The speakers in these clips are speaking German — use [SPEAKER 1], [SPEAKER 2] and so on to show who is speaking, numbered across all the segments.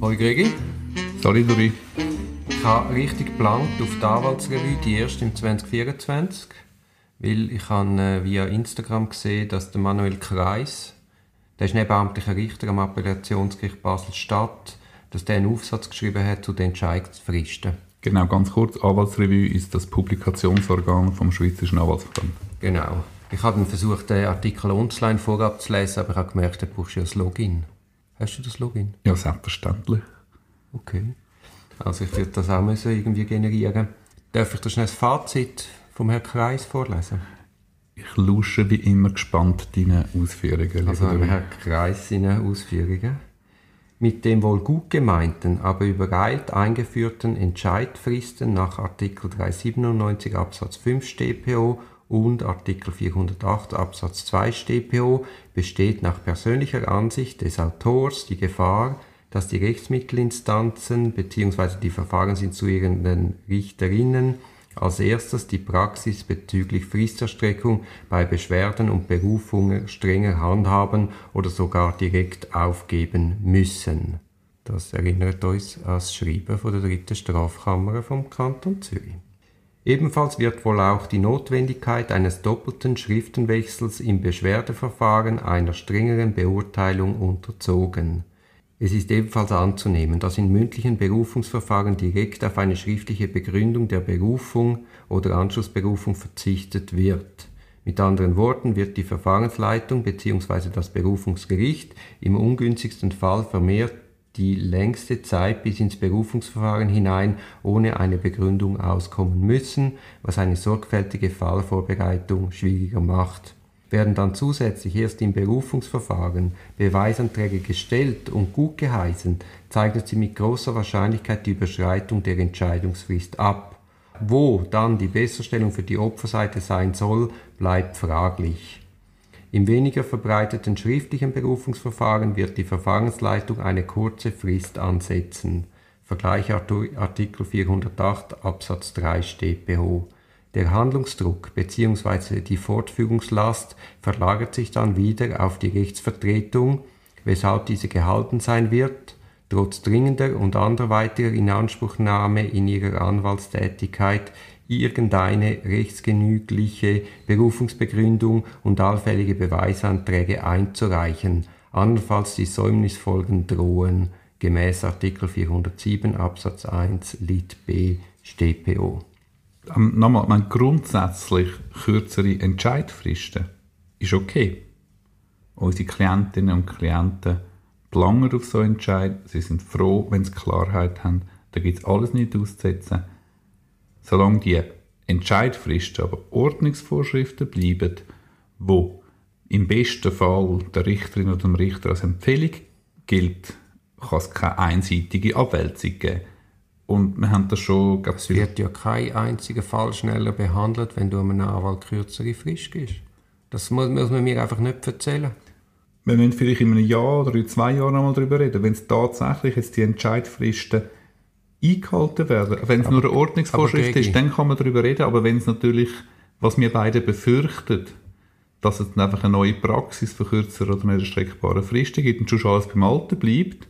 [SPEAKER 1] Hoi Gregi.
[SPEAKER 2] Salut Dori.
[SPEAKER 1] Ich habe richtig geplant auf die Anwaltsrevue, die erste im 2024, weil ich habe äh, via Instagram gesehen, dass der Manuel Kreis, der ist nebenamtlicher Richter am Appellationsgericht Basel-Stadt, dass der einen Aufsatz geschrieben hat zu den Entscheidungsfristen.
[SPEAKER 2] Genau, ganz kurz, Anwaltsrevue ist das Publikationsorgan vom Schweizerischen Anwaltsverband.
[SPEAKER 1] Genau. Ich habe versucht, den Artikel online vorab zu lesen, aber ich habe gemerkt, da brauchst du ja das Login. Hast du das Login?
[SPEAKER 2] Ja, selbstverständlich.
[SPEAKER 1] Okay. Also ich würde das auch müssen irgendwie generieren. Darf ich das schnell das Fazit vom Herrn Kreis vorlesen?
[SPEAKER 2] Ich lusche wie immer gespannt deine Ausführungen.
[SPEAKER 1] Also Herr Kreis seine Ausführungen. Mit dem wohl gut gemeinten, aber übereilt eingeführten Entscheidfristen nach Artikel 397 Absatz 5 StPO und Artikel 408 Absatz 2 StPO besteht nach persönlicher Ansicht des Autors die Gefahr, dass die Rechtsmittelinstanzen bzw. die verfahrensinstruierenden Richterinnen als erstes die Praxis bezüglich Fristerstreckung bei Beschwerden und Berufungen strenger handhaben oder sogar direkt aufgeben müssen. Das erinnert uns das Schreiben von der dritten Strafkammer vom Kanton Zürich. Ebenfalls wird wohl auch die Notwendigkeit eines doppelten Schriftenwechsels im Beschwerdeverfahren einer strengeren Beurteilung unterzogen. Es ist ebenfalls anzunehmen, dass in mündlichen Berufungsverfahren direkt auf eine schriftliche Begründung der Berufung oder Anschlussberufung verzichtet wird. Mit anderen Worten wird die Verfahrensleitung bzw. das Berufungsgericht im ungünstigsten Fall vermehrt die längste Zeit bis ins Berufungsverfahren hinein ohne eine Begründung auskommen müssen, was eine sorgfältige Fallvorbereitung schwieriger macht werden dann zusätzlich erst im Berufungsverfahren Beweisanträge gestellt und gut geheißen, zeichnet sie mit großer Wahrscheinlichkeit die Überschreitung der Entscheidungsfrist ab. Wo dann die Besserstellung für die Opferseite sein soll, bleibt fraglich. Im weniger verbreiteten schriftlichen Berufungsverfahren wird die Verfahrensleitung eine kurze Frist ansetzen. Vergleich Artikel 408 Absatz 3 StPO. Der Handlungsdruck bzw. die Fortführungslast verlagert sich dann wieder auf die Rechtsvertretung, weshalb diese gehalten sein wird, trotz dringender und anderweitiger Inanspruchnahme in ihrer Anwaltstätigkeit irgendeine rechtsgenügliche Berufungsbegründung und allfällige Beweisanträge einzureichen, andernfalls die Säumnisfolgen drohen, gemäß Artikel 407 Absatz 1 Lit b StPO.
[SPEAKER 2] Ähm, nochmal, meine, grundsätzlich kürzere Entscheidfristen ist okay. Unsere Klientinnen und Klienten planen auf so Entscheid. Sie sind froh, wenn sie Klarheit haben. Da gibt es alles nicht auszusetzen. Solange die Entscheidfristen aber Ordnungsvorschriften bleiben, wo im besten Fall der Richterin oder dem Richter als Empfehlung gilt, kann es keine einseitige Abwälzung geben. Und wir haben das schon...
[SPEAKER 1] Es wird ja kein einziger Fall schneller behandelt, wenn du einem Anwalt kürzere Frist gibst. Das muss, muss man mir einfach nicht erzählen.
[SPEAKER 2] Wir müssen vielleicht in einem Jahr oder in zwei Jahren einmal darüber reden, wenn es tatsächlich jetzt die Entscheidfristen eingehalten werden. Wenn es nur eine Ordnungsvorschrift ist, dann kann man darüber reden. Aber wenn es natürlich, was wir beide befürchten, dass es dann einfach eine neue Praxis für kürzere oder mehr streckbare Fristen gibt und schon alles beim Alten bleibt,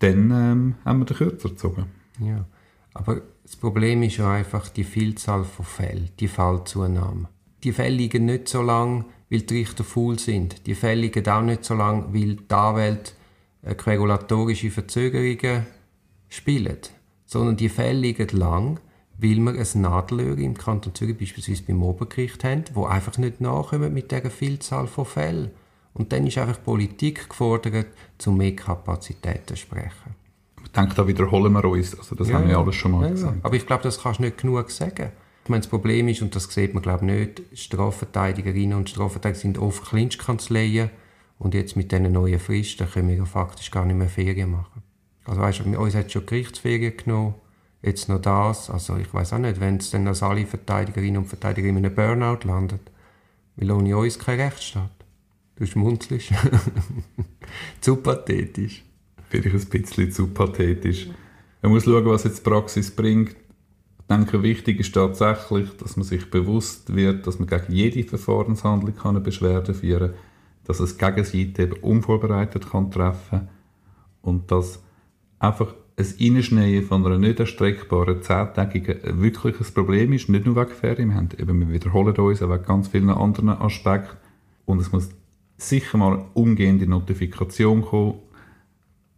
[SPEAKER 2] dann ähm, haben wir den kürzer gezogen.
[SPEAKER 1] Ja, aber das Problem ist ja einfach die Vielzahl von Fällen, die Fallzunahme. Die Fälle liegen nicht so lang, weil die Richter faul sind. Die Fälle liegen auch nicht so lang, weil die Anwälte äh, regulatorische Verzögerungen spielen. Sondern die Fälle liegen lang, weil wir ein Nadelöhr im Kanton Zürich beispielsweise beim Obergericht haben, wo einfach nicht nachkommen mit dieser Vielzahl von Fällen. Und dann ist einfach Politik gefordert, zu mehr Kapazitäten zu sprechen
[SPEAKER 2] ich denke, da wiederholen wir uns. Also das ja, haben wir alles schon mal ja, gesagt.
[SPEAKER 1] Aber ich glaube, das kannst du nicht genug sagen. Ich meine, das Problem ist, und das sieht man glaube nicht, Strafverteidigerinnen und Strafverteidiger sind oft Clinchkanzleien und jetzt mit diesen neuen Fristen können wir ja faktisch gar nicht mehr Ferien machen. Also weißt du, uns hat schon Gerichtsferien genommen, jetzt noch das. Also ich weiß auch nicht, wenn es dann als alle Verteidigerinnen und Verteidiger in einem Burnout landet, weil ohne uns kein Rechtsstaat. Du schmunzelst. Zu pathetisch
[SPEAKER 2] finde ich ein bisschen zu pathetisch. Man muss schauen, was jetzt die Praxis bringt. Ich denke, wichtig ist tatsächlich, dass man sich bewusst wird, dass man gegen jede Verfahrenshandlung eine Beschwerde führen kann, dass es Gegenseite eben unvorbereitet kann treffen und dass einfach ein Einschneien von einer nicht erstreckbaren zehntägigen wirklich ein Problem ist, nicht nur wegen Ferien, wir, haben, eben, wir wiederholen uns auch wegen ganz vielen anderen Aspekten und es muss sicher mal umgehende Notifikation kommen,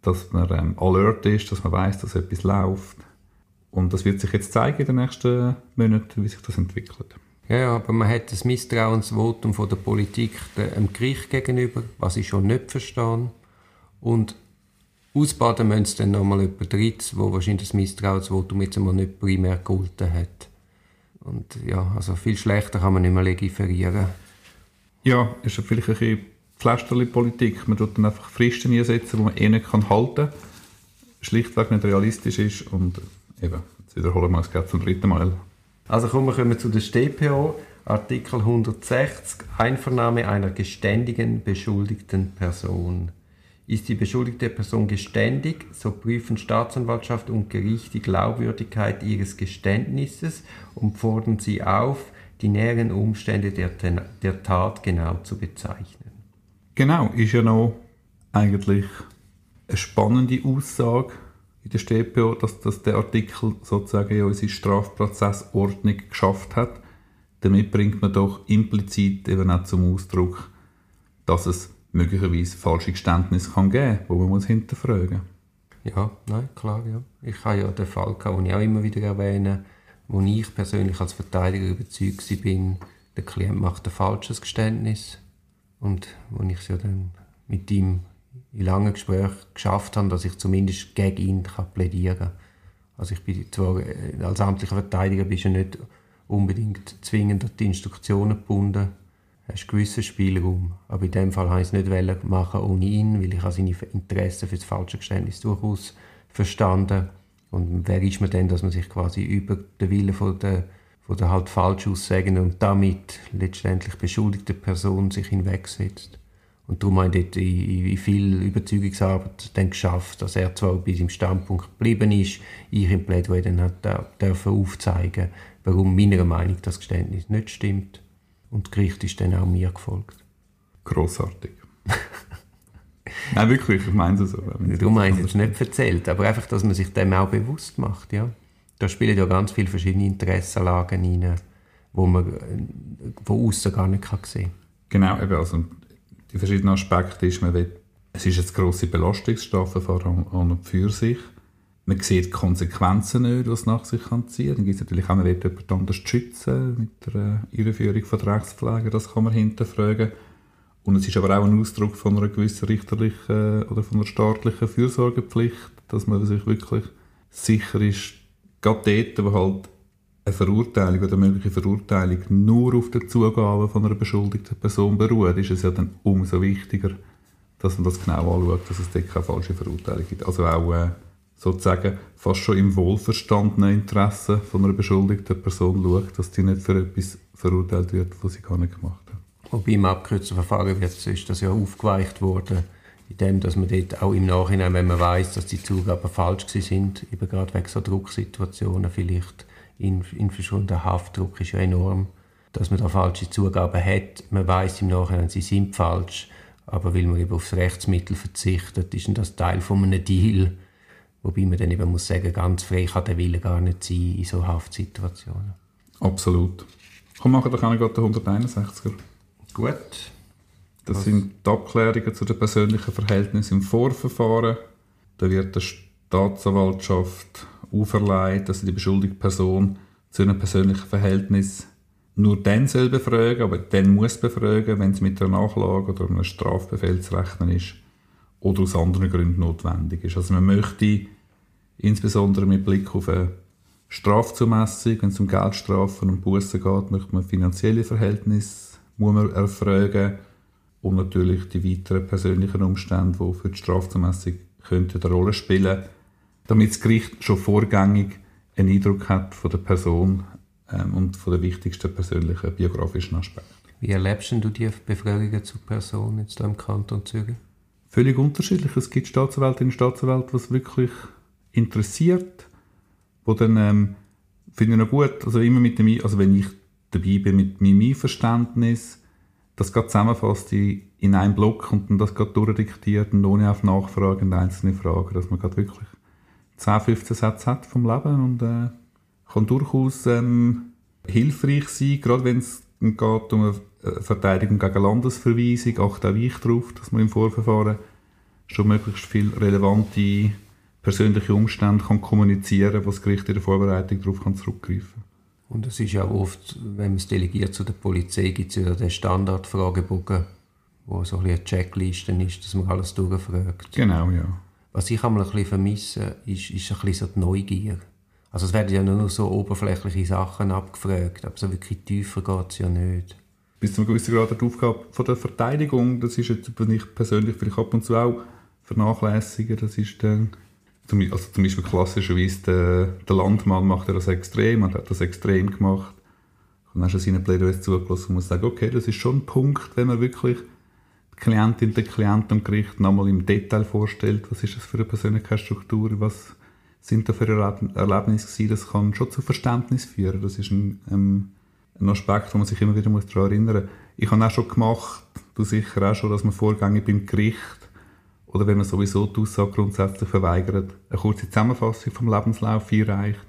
[SPEAKER 2] dass man ähm, alert ist, dass man weiß, dass etwas läuft. Und das wird sich jetzt zeigen in den nächsten Monaten, wie sich das entwickelt.
[SPEAKER 1] Ja, aber man hat das Misstrauensvotum von der Politik dem Gericht gegenüber, was ich schon nicht verstehe. Und ausbaden müssen dann nochmal über drittes, wo wahrscheinlich das Misstrauensvotum jetzt einmal nicht primär gehalten hat. Und ja, also viel schlechter kann man nicht mehr legiferieren.
[SPEAKER 2] Ja, ist ja vielleicht ein bisschen Pflasterli-Politik. Man tut dann einfach Fristen einsetzen, die man eh nicht kann halten kann. Schlichtweg nicht realistisch ist und eben, jetzt wiederholen wir es gerade zum dritten Mal.
[SPEAKER 1] Also kommen wir kommen zu der StPO, Artikel 160, Einvernahme einer geständigen beschuldigten Person. Ist die beschuldigte Person geständig, so prüfen Staatsanwaltschaft und Gericht die Glaubwürdigkeit ihres Geständnisses und fordern sie auf, die näheren Umstände der, der Tat genau zu bezeichnen.
[SPEAKER 2] Genau, ist ja noch eigentlich eine spannende Aussage in der StPO, dass, dass der Artikel sozusagen in unsere Strafprozessordnung geschafft hat. Damit bringt man doch implizit eben auch zum Ausdruck, dass es möglicherweise falsche Geständnisse kann geben kann, die man muss hinterfragen
[SPEAKER 1] Ja, nein, klar, ja. Ich habe ja den Fall gehabt, den ich auch immer wieder erwähne, wo ich persönlich als Verteidiger überzeugt bin, der Klient macht ein falsches Geständnis und wo ich es ja dann mit ihm in langen Gesprächen geschafft habe, dass ich zumindest gegen ihn kann plädieren kann. Also ich bin zwar äh, als amtlicher Verteidiger bist du nicht unbedingt zwingend an die Instruktionen gebunden, hast gewissen Spielraum. Aber in dem Fall habe ich es nicht machen ohne ihn, weil ich seine Interessen für das falsche Geständnis durchaus verstanden Und wer ist man denn, dass man sich quasi über den Willen von der, von der halt falsch Aussagen und damit letztendlich beschuldigte Person sich hinwegsetzt? Und darum habe ich dort in, viel Überzeugungsarbeit dann geschafft, dass er zwar bei seinem Standpunkt geblieben ist, ich im Plädoyer dann hat dürfen aufzeigen, warum meiner Meinung das Geständnis nicht stimmt. Und das Gericht ist dann auch mir gefolgt.
[SPEAKER 2] Grossartig. Nein, wirklich, ich meine es so.
[SPEAKER 1] Darum habe ich es nicht erzählt, aber einfach, dass man sich dem auch bewusst macht. Ja. Da spielen ja ganz viele verschiedene Interessenlagen rein, wo man von außen gar nicht sehen kann.
[SPEAKER 2] Genau, eben, also die verschiedenen Aspekte ist, man will, es ist jetzt grosse Belastungsstrafverfahren an und für sich. Man sieht die Konsequenzen nicht, was es nach sich kann ziehen. Dann gibt es natürlich auch, man will jemand anders schützen mit der Einführung von der Rechtspflege, das kann man hinterfragen. Und es ist aber auch ein Ausdruck von einer gewissen richterlichen oder von einer staatlichen Fürsorgepflicht, dass man sich wirklich sicher ist, gerade dort, wo halt eine Verurteilung oder eine mögliche Verurteilung nur auf der Zugabe von einer beschuldigten Person beruht, ist es ja dann umso wichtiger, dass man das genau anschaut, dass es dort keine falsche Verurteilung gibt. Also auch äh, sozusagen fast schon im wohlverstandenen Interesse von einer beschuldigten Person schaut, dass die nicht für etwas verurteilt wird, was sie gar nicht gemacht hat.
[SPEAKER 1] Wobei im abgekürzten Verfahren wird, ist das ja aufgeweicht worden, indem dass man dort auch im Nachhinein, wenn man weiß, dass die Zugaben falsch sind, eben gerade wegen so Drucksituationen vielleicht, insbesondere der Haftdruck ist ja enorm, dass man da falsche Zugaben hat. Man weiß im Nachhinein, sie sind falsch, aber weil man eben aufs Rechtsmittel verzichtet, ist das Teil von einem Deal. Wobei man dann eben muss sagen, ganz frei kann der Wille gar nicht sein in so Haftsituationen.
[SPEAKER 2] Absolut. Komm, machen doch gerade den 161er.
[SPEAKER 1] Gut.
[SPEAKER 2] Das Was? sind die Abklärungen zu den persönlichen Verhältnissen im Vorverfahren. Da wird der Staatsanwaltschaft auferlegt, dass sie die beschuldigte Person zu einem persönlichen Verhältnis nur dann soll befragen, aber dann muss befragen, wenn es mit einer Nachlage oder einem Strafbefehl zu rechnen ist oder aus anderen Gründen notwendig ist. Also man möchte insbesondere mit Blick auf eine Strafzumessung, wenn es um Geldstrafen und Bussen geht, möchte man finanzielle Verhältnisse muss man erfragen und natürlich die weiteren persönlichen Umstände, die für die Strafzumessung könnten eine Rolle spielen damit das Gericht schon vorgängig einen Eindruck hat von der Person ähm, und von den wichtigsten persönlichen biografischen Aspekten.
[SPEAKER 1] Wie erlebst du die Befragungen zur Person jetzt im Kanton Zürich?
[SPEAKER 2] Völlig unterschiedlich. Es gibt Staatsanwältinnen und Staatsanwälte, was wirklich interessiert, wo dann ähm, finde ich noch gut, also immer mit dem, also wenn ich dabei bin mit meinem Einverständnis, das geht zusammenfasst in, in einem Block und dann das gerade durchdiktiert und ohne auf Nachfragen und einzelne Fragen, dass man gerade wirklich 10, 15 Sätze hat vom Leben und äh, kann durchaus ähm, hilfreich sein, gerade wenn es geht um eine äh, Verteidigung gegen Landesverweisung, achte auch ich darauf, dass man im Vorverfahren schon möglichst viel relevante persönliche Umstände kann kommunizieren, was das Gericht in der Vorbereitung darauf kann zurückgreifen
[SPEAKER 1] Und es ist ja oft, wenn man es delegiert zu der Polizei, gibt es ja den Standardfragebogen, wo so ein eine Checkliste ist, dass man alles durchfragt.
[SPEAKER 2] Genau, ja.
[SPEAKER 1] Was ich einmal ein bisschen vermisse, ist, ist ein bisschen so die Neugier. Also es werden ja nur so oberflächliche Sachen abgefragt, aber so wirklich tiefer geht es ja nicht.
[SPEAKER 2] Bis zu einem gewissen Grad die Aufgabe von der Verteidigung, das ist jetzt, was ich persönlich vielleicht ab und zu auch vernachlässige, das ist dann, also zum Beispiel klassischerweise der, der Landmann macht das extrem, und hat das extrem gemacht. Und dann hast du seine Plädoyer zugelassen und muss sagen, okay, das ist schon ein Punkt, wenn man wirklich die Klientin, den Klienten am Gericht nochmal im Detail vorstellt, was ist das für eine Persönlichkeitsstruktur, was sind da für Erlebnisse gewesen, das kann schon zu Verständnis führen. Das ist ein, ähm, ein Aspekt, wo man sich immer wieder muss daran erinnern muss. Ich habe auch schon gemacht, du sicher auch schon, dass man Vorgänge beim Gericht oder wenn man sowieso die Aussage grundsätzlich verweigert, eine kurze Zusammenfassung vom Lebenslauf einreicht,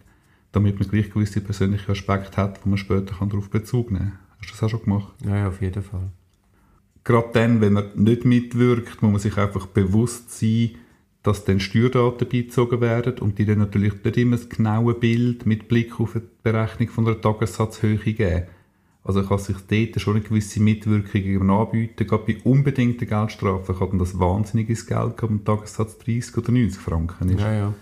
[SPEAKER 2] damit man gleich gewisse persönliche Aspekte hat, wo man später darauf Bezug nehmen kann. Hast du das auch schon gemacht?
[SPEAKER 1] Ja, ja, auf jeden Fall.
[SPEAKER 2] Gerade dann, wenn man nicht mitwirkt, muss man sich einfach bewusst sein, dass dann Steuerdaten beizogen werden und die dann natürlich nicht immer das genaue Bild mit Blick auf die Berechnung von einer Tagessatzhöhe geben. Also kann sich dort schon eine gewisse Mitwirkung anbieten. Gerade bei unbedingten Geldstrafen kann das wahnsinniges Geld geben, wenn Tagessatz 30 oder 90 Franken ist.
[SPEAKER 1] Ja, ja.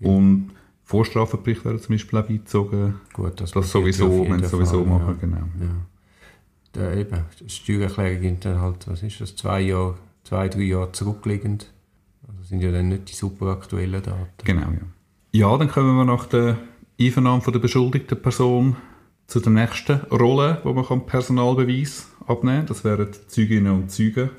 [SPEAKER 2] Und Vorstrafenbericht werden zum Beispiel auch beizogen.
[SPEAKER 1] Gut, das,
[SPEAKER 2] das sowieso, wenn sowieso
[SPEAKER 1] Fall,
[SPEAKER 2] machen,
[SPEAKER 1] ja.
[SPEAKER 2] genau.
[SPEAKER 1] Ja. Da eben, Steuererklärung sind dann halt, was ist das, zwei Jahre, zwei, drei Jahre zurückliegend. Sind ja dann nicht die super aktuellen Daten.
[SPEAKER 2] Genau, ja. Ja, dann kommen wir nach der Einvernahme von der beschuldigten Person zu der nächsten Rolle, wo man Personalbeweis abnehmen kann. Das wären Zeuginnen und Zeugen.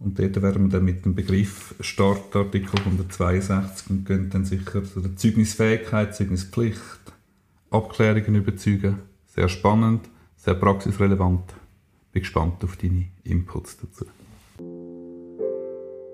[SPEAKER 2] Und dort werden wir dann mit dem Begriff Start Artikel 162 und gehen dann sicher zu der Zeugnisfähigkeit, Zeugnispflicht, Abklärungen über Zeugen. Sehr spannend, sehr praxisrelevant. Bin gespannt auf deine Inputs dazu.